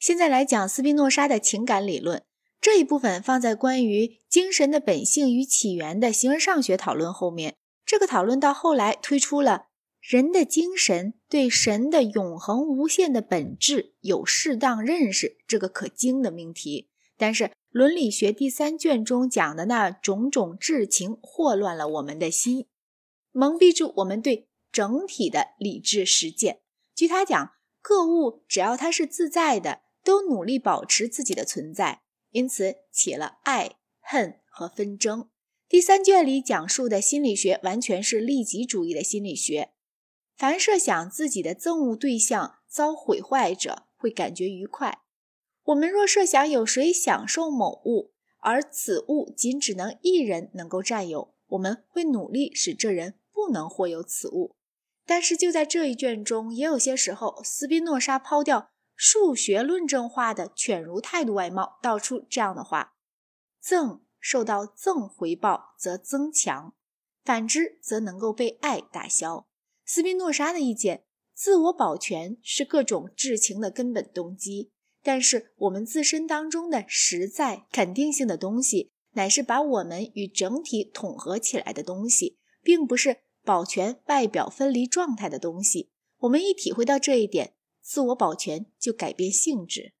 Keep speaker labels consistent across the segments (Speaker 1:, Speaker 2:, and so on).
Speaker 1: 现在来讲斯宾诺莎的情感理论这一部分，放在关于精神的本性与起源的形而上学讨论后面。这个讨论到后来推出了人的精神对神的永恒无限的本质有适当认识这个可惊的命题。但是伦理学第三卷中讲的那种种智情，祸乱了我们的心，蒙蔽住我们对整体的理智实践。据他讲，各物只要它是自在的。都努力保持自己的存在，因此起了爱恨和纷争。第三卷里讲述的心理学完全是利己主义的心理学。凡设想自己的憎恶对象遭毁坏者，会感觉愉快。我们若设想有谁享受某物，而此物仅只能一人能够占有，我们会努力使这人不能获有此物。但是就在这一卷中，也有些时候，斯宾诺莎抛掉。数学论证化的犬儒态度外貌，道出这样的话：赠受到赠回报则增强，反之则能够被爱打消。斯宾诺莎的意见，自我保全是各种至情的根本动机，但是我们自身当中的实在肯定性的东西，乃是把我们与整体统合起来的东西，并不是保全外表分离状态的东西。我们一体会到这一点。自我保全就改变性质。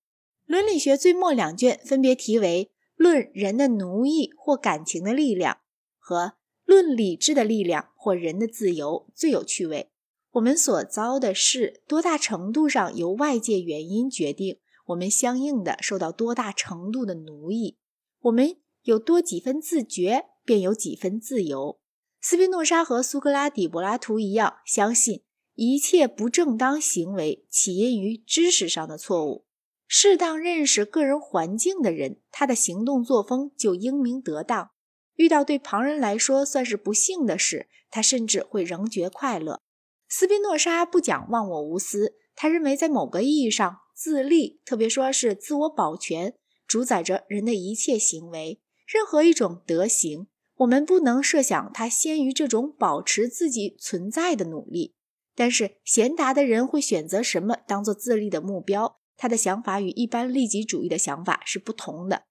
Speaker 1: 伦理学最末两卷分别题为《论人的奴役或感情的力量》和《论理智的力量或人的自由》最有趣味。我们所遭的事多大程度上由外界原因决定，我们相应的受到多大程度的奴役。我们有多几分自觉，便有几分自由。斯宾诺莎和苏格拉底、柏拉图一样，相信。一切不正当行为起因于知识上的错误。适当认识个人环境的人，他的行动作风就英明得当。遇到对旁人来说算是不幸的事，他甚至会仍觉快乐。斯宾诺莎不讲忘我无私，他认为在某个意义上，自立，特别说是自我保全，主宰着人的一切行为。任何一种德行，我们不能设想它先于这种保持自己存在的努力。但是贤达的人会选择什么当做自立的目标？他的想法与一般利己主义的想法是不同的。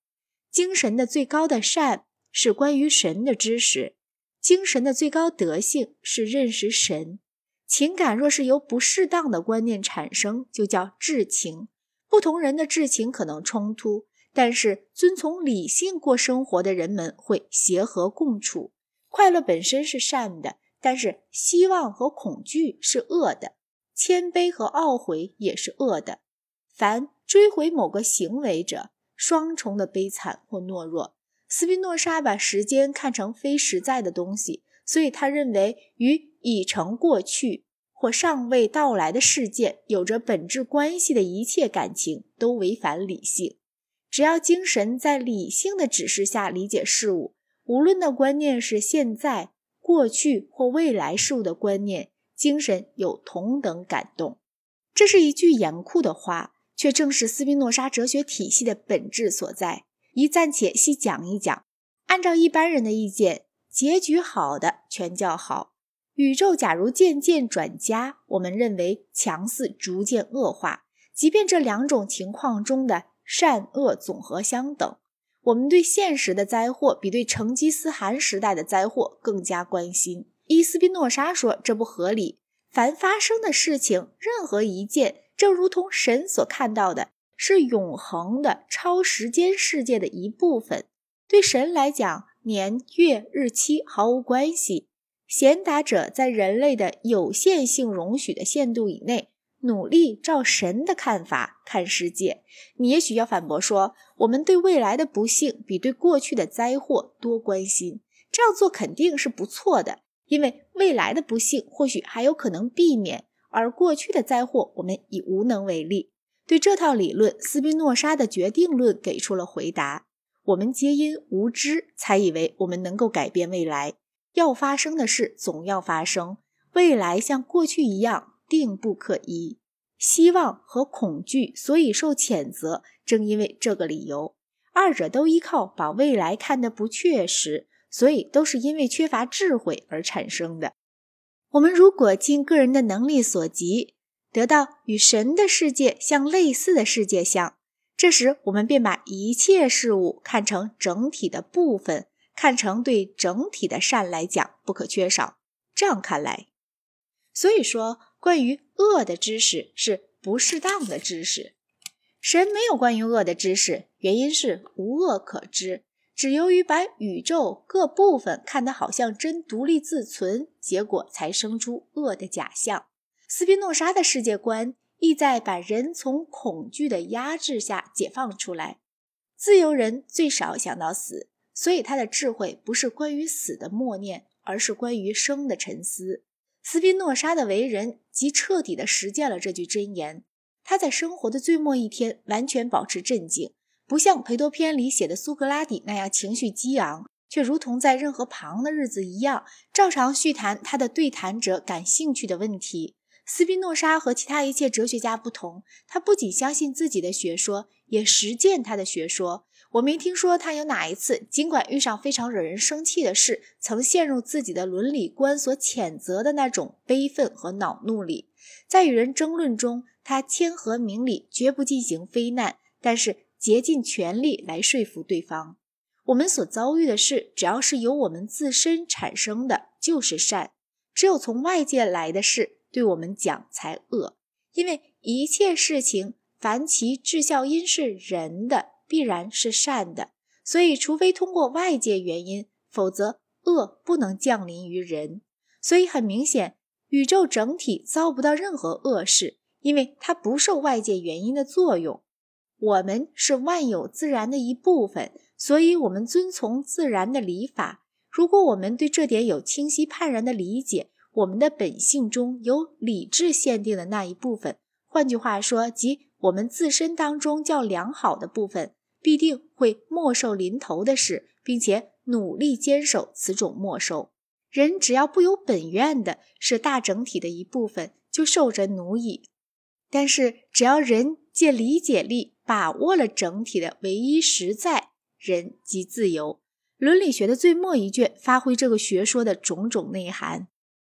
Speaker 1: 精神的最高的善是关于神的知识，精神的最高德性是认识神。情感若是由不适当的观念产生，就叫至情。不同人的至情可能冲突，但是遵从理性过生活的人们会协和共处。快乐本身是善的。但是希望和恐惧是恶的，谦卑和懊悔也是恶的。凡追回某个行为者，双重的悲惨或懦弱。斯宾诺莎把时间看成非实在的东西，所以他认为与已成过去或尚未到来的事件有着本质关系的一切感情都违反理性。只要精神在理性的指示下理解事物，无论那观念是现在。过去或未来事物的观念，精神有同等感动。这是一句严酷的话，却正是斯宾诺莎哲学体系的本质所在。一暂且细讲一讲。按照一般人的意见，结局好的全叫好。宇宙假如渐渐转佳，我们认为强似逐渐恶化。即便这两种情况中的善恶总和相等。我们对现实的灾祸比对成吉思汗时代的灾祸更加关心。伊斯宾诺莎说这不合理。凡发生的事情，任何一件，正如同神所看到的，是永恒的超时间世界的一部分。对神来讲，年月日期毫无关系。贤达者在人类的有限性容许的限度以内。努力照神的看法看世界，你也许要反驳说，我们对未来的不幸比对过去的灾祸多关心。这样做肯定是不错的，因为未来的不幸或许还有可能避免，而过去的灾祸我们已无能为力。对这套理论，斯宾诺莎的决定论给出了回答：我们皆因无知才以为我们能够改变未来，要发生的事总要发生，未来像过去一样。定不可移，希望和恐惧所以受谴责，正因为这个理由，二者都依靠把未来看得不确实，所以都是因为缺乏智慧而产生的。我们如果尽个人的能力所及，得到与神的世界相类似的世界相，这时，我们便把一切事物看成整体的部分，看成对整体的善来讲不可缺少。这样看来，所以说，关于恶的知识是不适当的知识。神没有关于恶的知识，原因是无恶可知。只由于把宇宙各部分看得好像真独立自存，结果才生出恶的假象。斯宾诺莎的世界观。意在把人从恐惧的压制下解放出来。自由人最少想到死，所以他的智慧不是关于死的默念，而是关于生的沉思。斯宾诺莎的为人即彻底的实践了这句箴言。他在生活的最末一天完全保持镇静，不像裴多篇里写的苏格拉底那样情绪激昂，却如同在任何旁的日子一样，照常叙谈他的对谈者感兴趣的问题。斯宾诺莎和其他一切哲学家不同，他不仅相信自己的学说，也实践他的学说。我没听说他有哪一次，尽管遇上非常惹人生气的事，曾陷入自己的伦理观所谴责的那种悲愤和恼怒里。在与人争论中，他谦和明理，绝不进行非难，但是竭尽全力来说服对方。我们所遭遇的事，只要是由我们自身产生的，就是善；只有从外界来的事，对我们讲才恶，因为一切事情，凡其至效因是人的，必然是善的。所以，除非通过外界原因，否则恶不能降临于人。所以，很明显，宇宙整体遭不到任何恶事，因为它不受外界原因的作用。我们是万有自然的一部分，所以我们遵从自然的理法。如果我们对这点有清晰判然的理解，我们的本性中有理智限定的那一部分，换句话说，即我们自身当中较良好的部分，必定会没受临头的事，并且努力坚守此种没收。人只要不由本愿的是大整体的一部分，就受着奴役；但是只要人借理解力把握了整体的唯一实在，人即自由。伦理学的最末一卷发挥这个学说的种种内涵。